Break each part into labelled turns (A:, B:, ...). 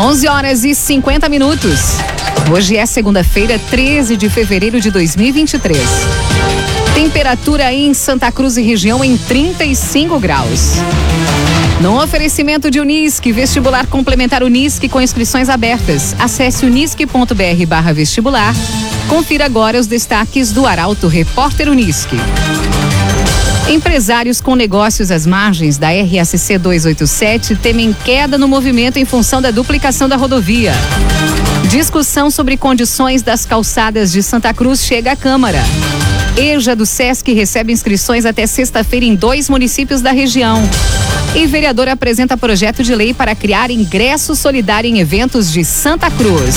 A: 11 horas e 50 minutos. Hoje é segunda-feira, 13 de fevereiro de 2023. Temperatura em Santa Cruz e região em 35 graus. No oferecimento de Unisque, vestibular complementar Unisque com inscrições abertas. Acesse unisque.br barra vestibular. Confira agora os destaques do Arauto Repórter Unisque. Empresários com negócios às margens da RSC 287 temem queda no movimento em função da duplicação da rodovia. Discussão sobre condições das calçadas de Santa Cruz chega à Câmara. EJA do SESC recebe inscrições até sexta-feira em dois municípios da região. E vereador apresenta projeto de lei para criar ingresso solidário em eventos de Santa Cruz.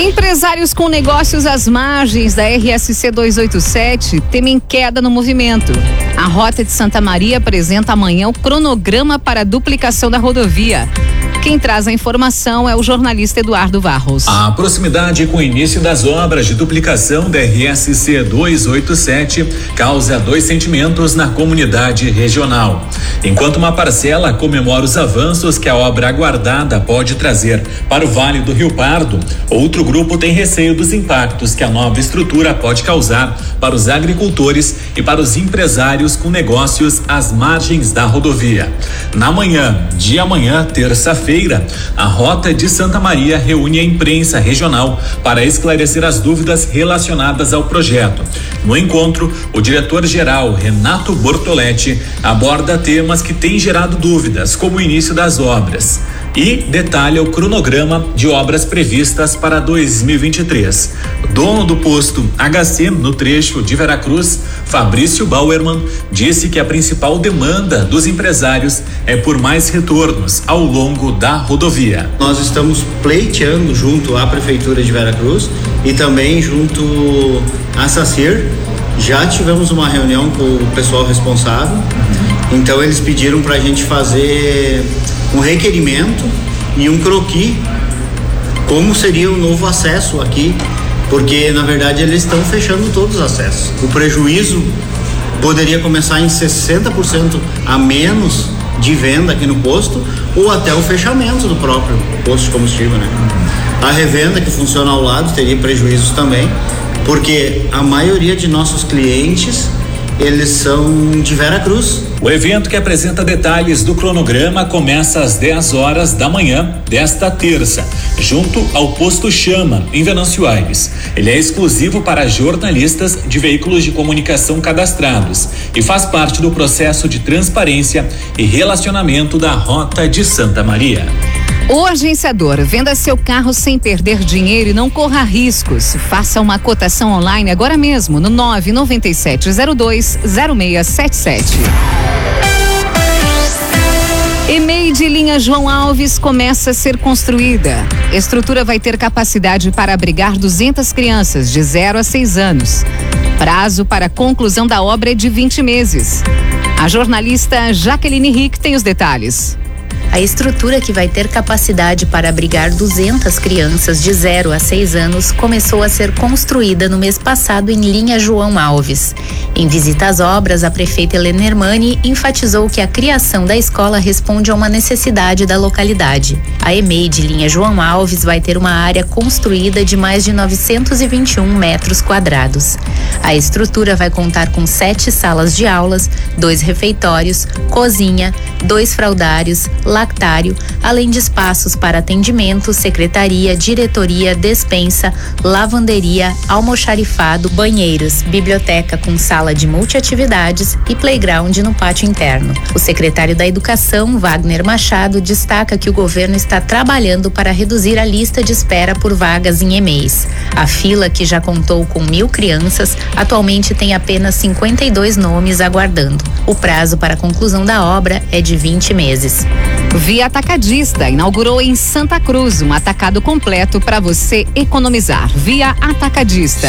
A: Empresários com negócios às margens da RSC 287 temem queda no movimento. A Rota de Santa Maria apresenta amanhã o cronograma para a duplicação da rodovia. Quem traz a informação é o jornalista Eduardo Varros.
B: A proximidade com o início das obras de duplicação da RSC 287 causa dois sentimentos na comunidade regional. Enquanto uma parcela comemora os avanços que a obra aguardada pode trazer para o Vale do Rio Pardo, outro grupo tem receio dos impactos que a nova estrutura pode causar para os agricultores e para os empresários com negócios às margens da rodovia. Na manhã de amanhã, terça-feira, feira a Rota de Santa Maria reúne a imprensa regional para esclarecer as dúvidas relacionadas ao projeto. No encontro, o diretor-geral Renato Bortoletti aborda temas que têm gerado dúvidas, como o início das obras e detalha o cronograma de obras previstas para 2023. Dono do posto HC no trecho de Veracruz, Fabrício Bauerman, disse que a principal demanda dos empresários é por mais retornos ao longo da rodovia.
C: Nós estamos pleiteando junto à Prefeitura de Veracruz e também junto à SACIR. Já tivemos uma reunião com o pessoal responsável, então eles pediram para a gente fazer um requerimento e um croqui como seria o novo acesso aqui, porque na verdade eles estão fechando todos os acessos. O prejuízo poderia começar em 60% a menos de venda aqui no posto ou até o fechamento do próprio posto de combustível, né? A revenda que funciona ao lado teria prejuízos também, porque a maioria de nossos clientes eles são de Vera Cruz.
B: O evento que apresenta detalhes do cronograma começa às 10 horas da manhã desta terça, junto ao posto Chama, em Venâncio Aires. Ele é exclusivo para jornalistas de veículos de comunicação cadastrados e faz parte do processo de transparência e relacionamento da Rota de Santa Maria.
A: O agenciador, venda seu carro sem perder dinheiro e não corra riscos. Faça uma cotação online agora mesmo no 99702 0677. EMEI de linha João Alves começa a ser construída. Estrutura vai ter capacidade para abrigar 200 crianças de 0 a 6 anos. Prazo para conclusão da obra é de 20 meses. A jornalista Jaqueline Rick tem os detalhes.
D: A estrutura que vai ter capacidade para abrigar 200 crianças de 0 a 6 anos começou a ser construída no mês passado em linha João Alves. Em visita às obras, a prefeita Helena Hermani enfatizou que a criação da escola responde a uma necessidade da localidade. A EMEI de linha João Alves vai ter uma área construída de mais de 921 metros quadrados. A estrutura vai contar com sete salas de aulas, dois refeitórios, cozinha, dois fraudários, lactário, além de espaços para atendimento, secretaria, diretoria, despensa, lavanderia, almoxarifado, banheiros, biblioteca com sala de multiatividades e playground no pátio interno. O secretário da Educação, Wagner Machado, destaca que o governo está trabalhando para reduzir a lista de espera por vagas em EMEIs. A fila, que já contou com mil crianças, atualmente tem apenas 52 nomes aguardando. O prazo para a conclusão da obra é de de 20 meses.
A: Via Atacadista inaugurou em Santa Cruz um atacado completo para você economizar. Via Atacadista.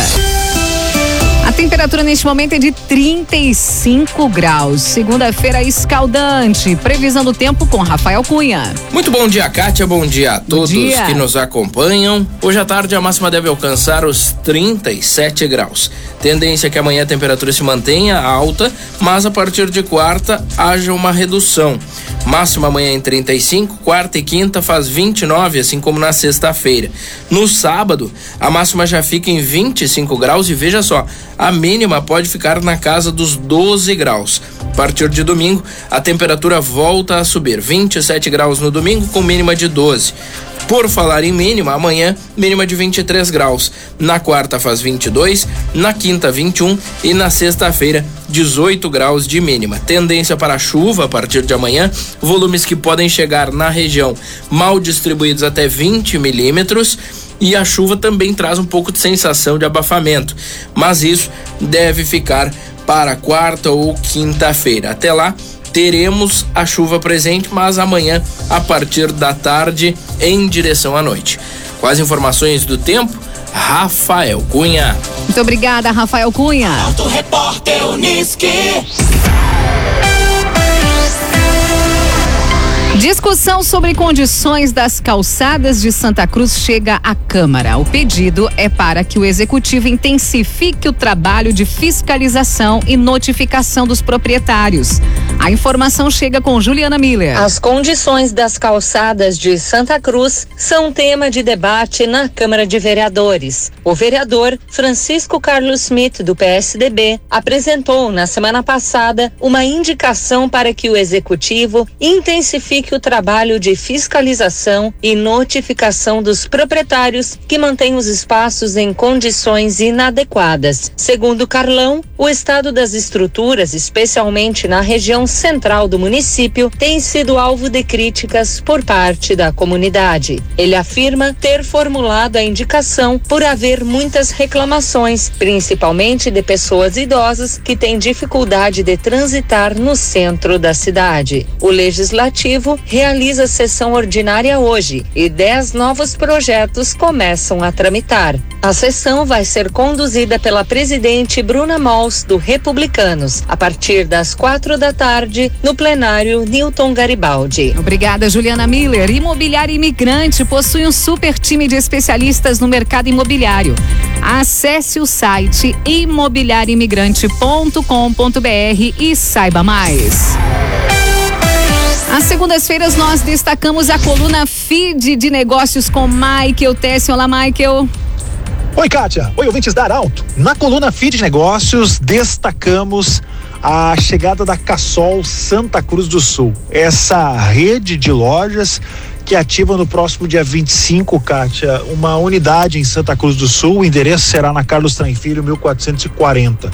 A: A temperatura neste momento é de 35 graus. Segunda-feira escaldante. Previsão do tempo com Rafael Cunha.
E: Muito bom dia, Kátia. Bom dia a todos
A: dia.
E: que nos acompanham. Hoje à tarde a máxima deve alcançar os 37 graus. Tendência é que amanhã a temperatura se mantenha alta, mas a partir de quarta haja uma redução. Máxima amanhã em 35, quarta e quinta faz 29, assim como na sexta-feira. No sábado, a máxima já fica em 25 graus e veja só, a mínima pode ficar na casa dos 12 graus. A partir de domingo, a temperatura volta a subir, 27 graus no domingo com mínima de 12. Por falar em mínima, amanhã mínima de 23 graus. Na quarta faz 22, na quinta 21 e na sexta-feira 18 graus de mínima. Tendência para chuva a partir de amanhã, volumes que podem chegar na região mal distribuídos até 20 milímetros e a chuva também traz um pouco de sensação de abafamento, mas isso deve ficar para quarta ou quinta-feira. Até lá, teremos a chuva presente, mas amanhã, a partir da tarde, em direção à noite. Com as informações do tempo, Rafael Cunha.
A: Muito obrigada, Rafael Cunha.
F: Auto Repórter Uniski.
A: Discussão sobre condições das calçadas de Santa Cruz chega à Câmara. O pedido é para que o Executivo intensifique o trabalho de fiscalização e notificação dos proprietários. A informação chega com Juliana Miller.
G: As condições das calçadas de Santa Cruz são tema de debate na Câmara de Vereadores. O vereador Francisco Carlos Smith, do PSDB, apresentou na semana passada uma indicação para que o Executivo intensifique o trabalho de fiscalização e notificação dos proprietários que mantêm os espaços em condições inadequadas. Segundo Carlão, o estado das estruturas, especialmente na região central do município, tem sido alvo de críticas por parte da comunidade. Ele afirma ter formulado a indicação por haver muitas reclamações, principalmente de pessoas idosas que têm dificuldade de transitar no centro da cidade. O legislativo realiza sessão ordinária hoje e dez novos projetos começam a tramitar. A sessão vai ser conduzida pela presidente Bruna Mols, do Republicanos, a partir das quatro da tarde, no plenário Newton Garibaldi.
A: Obrigada, Juliana Miller. Imobiliário Imigrante possui um super time de especialistas no mercado imobiliário. Acesse o site imobiliarioimigrante.com.br e saiba mais. Às segundas-feiras nós destacamos a coluna Feed de Negócios com Michael Tessin. Olá, Michael.
H: Oi, Kátia. Oi, ouvintes da Arauto. Na coluna Feed de Negócios, destacamos a chegada da Cassol Santa Cruz do Sul. Essa rede de lojas que ativa no próximo dia 25, Kátia, uma unidade em Santa Cruz do Sul. O endereço será na Carlos Tranfilho, 1440.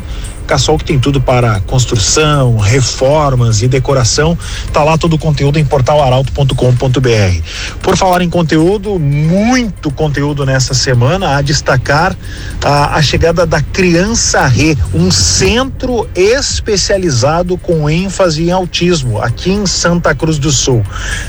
H: Cassol que tem tudo para construção, reformas e decoração. Tá lá todo o conteúdo em portalaralto.com.br. Por falar em conteúdo, muito conteúdo nessa semana a destacar a, a chegada da Criança Rê, um centro especializado com ênfase em autismo aqui em Santa Cruz do Sul.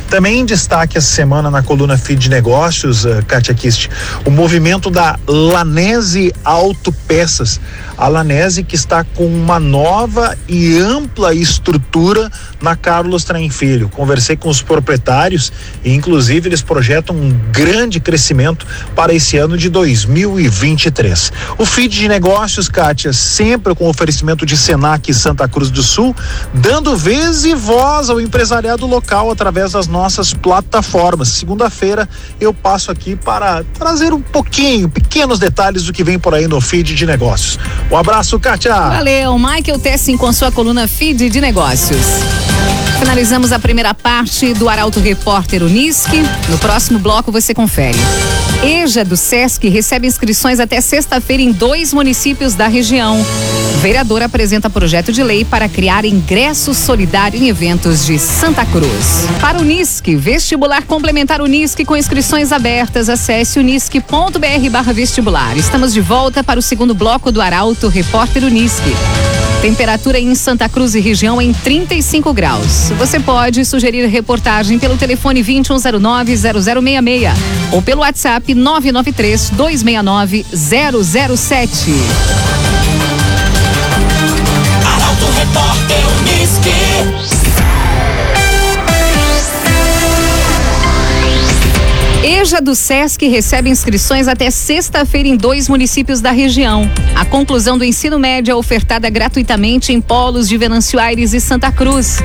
H: Também em destaque essa semana na coluna Feed de Negócios, uh, Kátia Kist, o movimento da Lanese Autopeças. A Lanese que está com uma nova e ampla estrutura na Carlos Traem Filho. Conversei com os proprietários e, inclusive, eles projetam um grande crescimento para esse ano de 2023. O feed de negócios, Kátia, sempre com oferecimento de Senac Santa Cruz do Sul, dando vez e voz ao empresariado local através das nossas plataformas. Segunda-feira eu passo aqui para trazer um pouquinho, pequenos detalhes do que vem por aí no feed de negócios. Um abraço, Kátia.
A: Valeu, Michael Tessin com sua coluna Feed de Negócios. Finalizamos a primeira parte do Arauto Repórter Unisque. No próximo bloco você confere. EJA do Sesc recebe inscrições até sexta-feira em dois municípios da região. Vereador apresenta projeto de lei para criar ingresso solidário em eventos de Santa Cruz. Para o Unisque, vestibular complementar Unisque com inscrições abertas. Acesse unisque.br vestibular. Estamos de volta para o segundo bloco do Arauto Repórter Unisque. Temperatura em Santa Cruz e região em 35 graus. Você pode sugerir reportagem pelo telefone 2109-0066 ou pelo WhatsApp 993-269-007.
F: Arauto Repórter Uniski.
A: EJA do SESC recebe inscrições até sexta-feira em dois municípios da região. A conclusão do ensino médio é ofertada gratuitamente em polos de Venâncio Aires e Santa Cruz.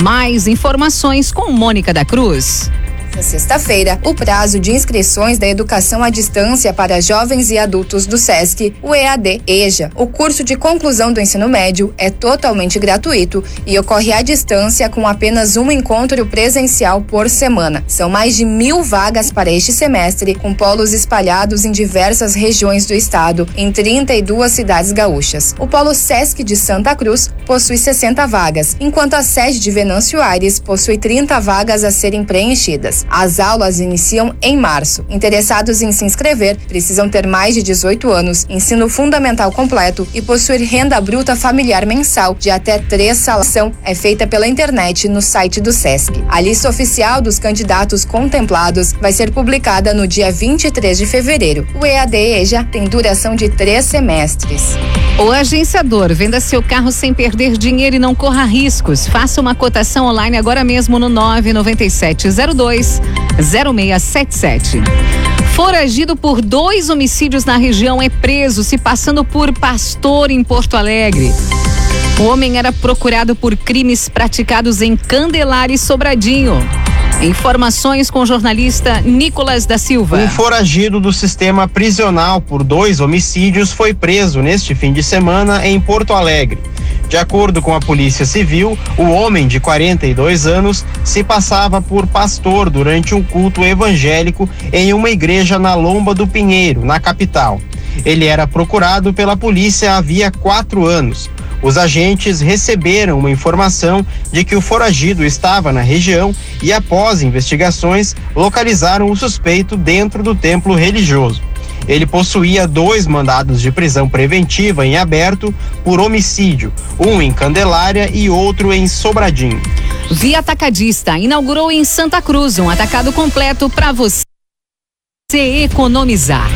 A: Mais informações com Mônica da Cruz.
I: Nesta sexta-feira, o prazo de inscrições da educação à distância para jovens e adultos do SESC, o EAD EJA, o curso de conclusão do ensino médio, é totalmente gratuito e ocorre à distância com apenas um encontro presencial por semana. São mais de mil vagas para este semestre, com polos espalhados em diversas regiões do estado, em 32 cidades gaúchas. O polo SESC de Santa Cruz possui 60 vagas, enquanto a sede de Venâncio Aires possui 30 vagas a serem preenchidas. As aulas iniciam em março. Interessados em se inscrever precisam ter mais de 18 anos, ensino fundamental completo e possuir renda bruta familiar mensal de até três salários. É feita pela internet no site do SESC. A lista oficial dos candidatos contemplados vai ser publicada no dia 23 de fevereiro. O EAD EJA tem duração de três semestres.
A: O agenciador, venda seu carro sem perder dinheiro e não corra riscos. Faça uma cotação online agora mesmo no 99702 0677. Foragido por dois homicídios na região é preso se passando por pastor em Porto Alegre. O homem era procurado por crimes praticados em Candelária e Sobradinho. Informações com o jornalista Nicolas da Silva.
J: Um foragido do sistema prisional por dois homicídios foi preso neste fim de semana em Porto Alegre. De acordo com a Polícia Civil, o homem de 42 anos se passava por pastor durante um culto evangélico em uma igreja na Lomba do Pinheiro, na capital. Ele era procurado pela polícia havia quatro anos. Os agentes receberam uma informação de que o foragido estava na região e, após investigações, localizaram o suspeito dentro do templo religioso. Ele possuía dois mandados de prisão preventiva em aberto por homicídio, um em Candelária e outro em Sobradinho.
A: Via Atacadista inaugurou em Santa Cruz um atacado completo para você economizar.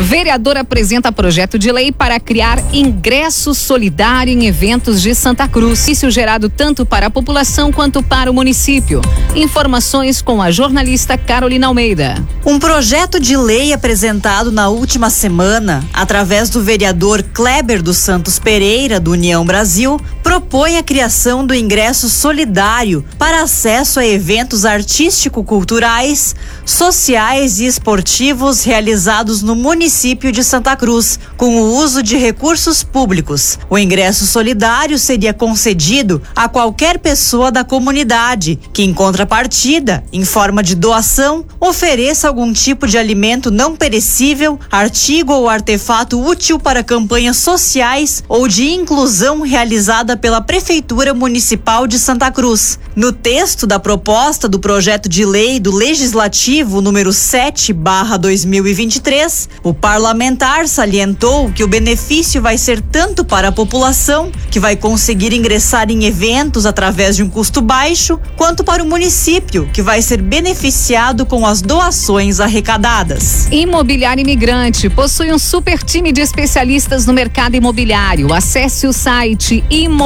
A: Vereador apresenta projeto de lei para criar ingresso solidário em eventos de Santa Cruz. Isso gerado tanto para a população quanto para o município. Informações com a jornalista Carolina Almeida.
K: Um projeto de lei apresentado na última semana, através do vereador Kleber dos Santos Pereira, do União Brasil, propõe a criação do ingresso solidário para acesso a eventos artístico-culturais, sociais e esportivos realizados no município de Santa Cruz, com o uso de recursos públicos. O ingresso solidário seria concedido a qualquer pessoa da comunidade que, em contrapartida, em forma de doação, ofereça algum tipo de alimento não perecível, artigo ou artefato útil para campanhas sociais ou de inclusão realizada pela Prefeitura Municipal de Santa Cruz. No texto da proposta do projeto de lei do Legislativo número 7/2023, o parlamentar salientou que o benefício vai ser tanto para a população, que vai conseguir ingressar em eventos através de um custo baixo, quanto para o município, que vai ser beneficiado com as doações arrecadadas.
A: Imobiliário Imigrante possui um super time de especialistas no mercado imobiliário. Acesse o site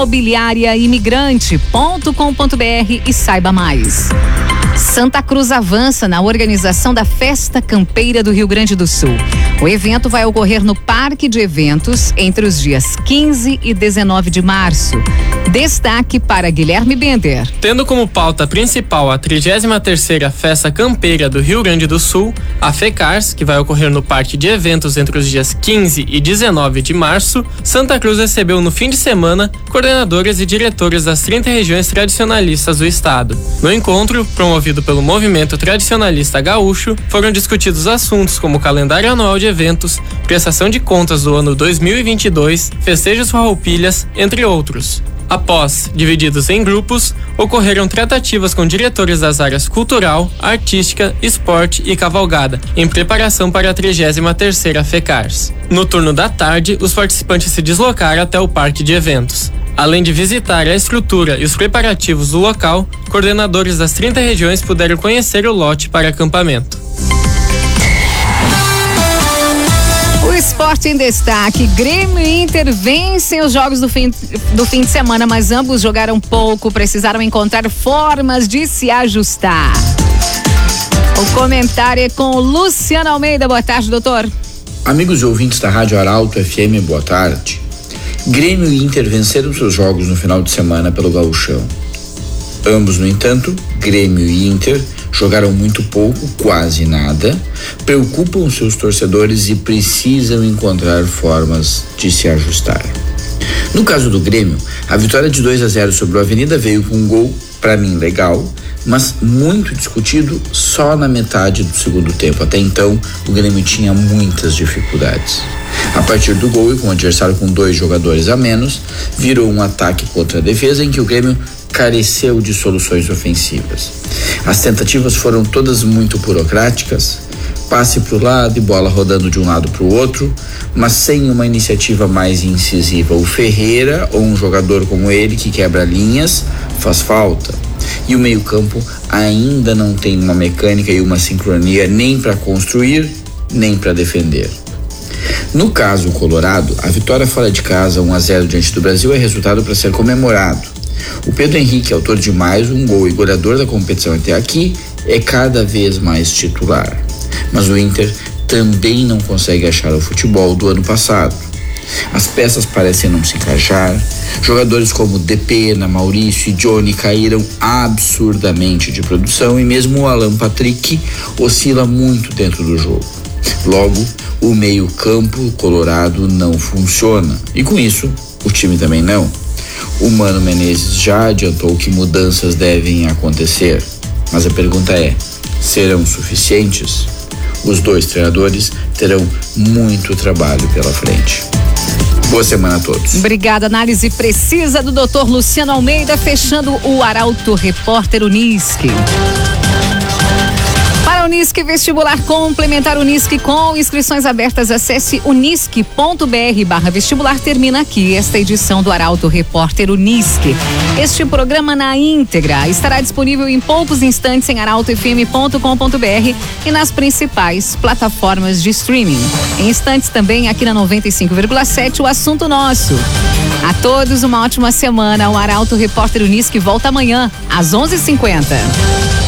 A: imobiliariaimigrante.com.br e saiba mais. Santa Cruz avança na organização da Festa Campeira do Rio Grande do Sul. O evento vai ocorrer no Parque de Eventos entre os dias 15 e 19 de março. Destaque para Guilherme Bender.
L: Tendo como pauta principal a 33ª Festa Campeira do Rio Grande do Sul, a FECARS, que vai ocorrer no Parque de Eventos entre os dias 15 e 19 de março, Santa Cruz recebeu no fim de semana coordenadores e diretores das 30 regiões tradicionalistas do estado. No encontro, promovido pelo Movimento Tradicionalista Gaúcho, foram discutidos assuntos como calendário anual de eventos, prestação de contas do ano 2022, festejos farroupilhas, entre outros. Após, divididos em grupos, ocorreram tratativas com diretores das áreas cultural, artística, esporte e cavalgada, em preparação para a 33ª FECARS. No turno da tarde, os participantes se deslocaram até o parque de eventos. Além de visitar a estrutura e os preparativos do local, coordenadores das 30 regiões puderam conhecer o lote para acampamento.
A: O esporte em destaque. Grêmio e Inter vencem os jogos do fim, do fim de semana, mas ambos jogaram pouco, precisaram encontrar formas de se ajustar. O comentário é com Luciano Almeida. Boa tarde, doutor.
M: Amigos e ouvintes da Rádio Arauto FM, boa tarde. Grêmio e Inter venceram seus jogos no final de semana pelo Gauchão. Ambos, no entanto, Grêmio e Inter jogaram muito pouco, quase nada, preocupam seus torcedores e precisam encontrar formas de se ajustar. No caso do Grêmio, a vitória de 2 a 0 sobre o Avenida veio com um gol, para mim, legal, mas muito discutido só na metade do segundo tempo. Até então, o Grêmio tinha muitas dificuldades. A partir do gol e com o adversário com dois jogadores a menos, virou um ataque contra a defesa em que o Grêmio careceu de soluções ofensivas. As tentativas foram todas muito burocráticas, passe para o lado e bola rodando de um lado para o outro, mas sem uma iniciativa mais incisiva. O Ferreira, ou um jogador como ele que quebra linhas, faz falta. E o meio-campo ainda não tem uma mecânica e uma sincronia nem para construir, nem para defender. No caso colorado, a vitória fora de casa 1 a 0 diante do Brasil é resultado para ser comemorado. O Pedro Henrique, autor de mais um gol e goleador da competição até aqui, é cada vez mais titular. Mas o Inter também não consegue achar o futebol do ano passado. As peças parecem não se encaixar. Jogadores como Depena, Maurício e Johnny caíram absurdamente de produção e mesmo o Alan Patrick oscila muito dentro do jogo. Logo, o meio-campo colorado não funciona e com isso o time também não. O Mano Menezes já adiantou que mudanças devem acontecer, mas a pergunta é: serão suficientes? Os dois treinadores terão muito trabalho pela frente. Boa semana a todos.
A: Obrigada. Análise precisa do Dr. Luciano Almeida, fechando o Arauto Repórter Unisque. Unisque Vestibular Complementar Unisque com inscrições abertas, acesse unisque.br barra vestibular. Termina aqui esta edição do Arauto Repórter Unisque. Este programa na íntegra estará disponível em poucos instantes em arautofm.com.br e nas principais plataformas de streaming. Em instantes também aqui na 95,7 o assunto nosso. A todos uma ótima semana. O Arauto Repórter Unisque volta amanhã às 11:50.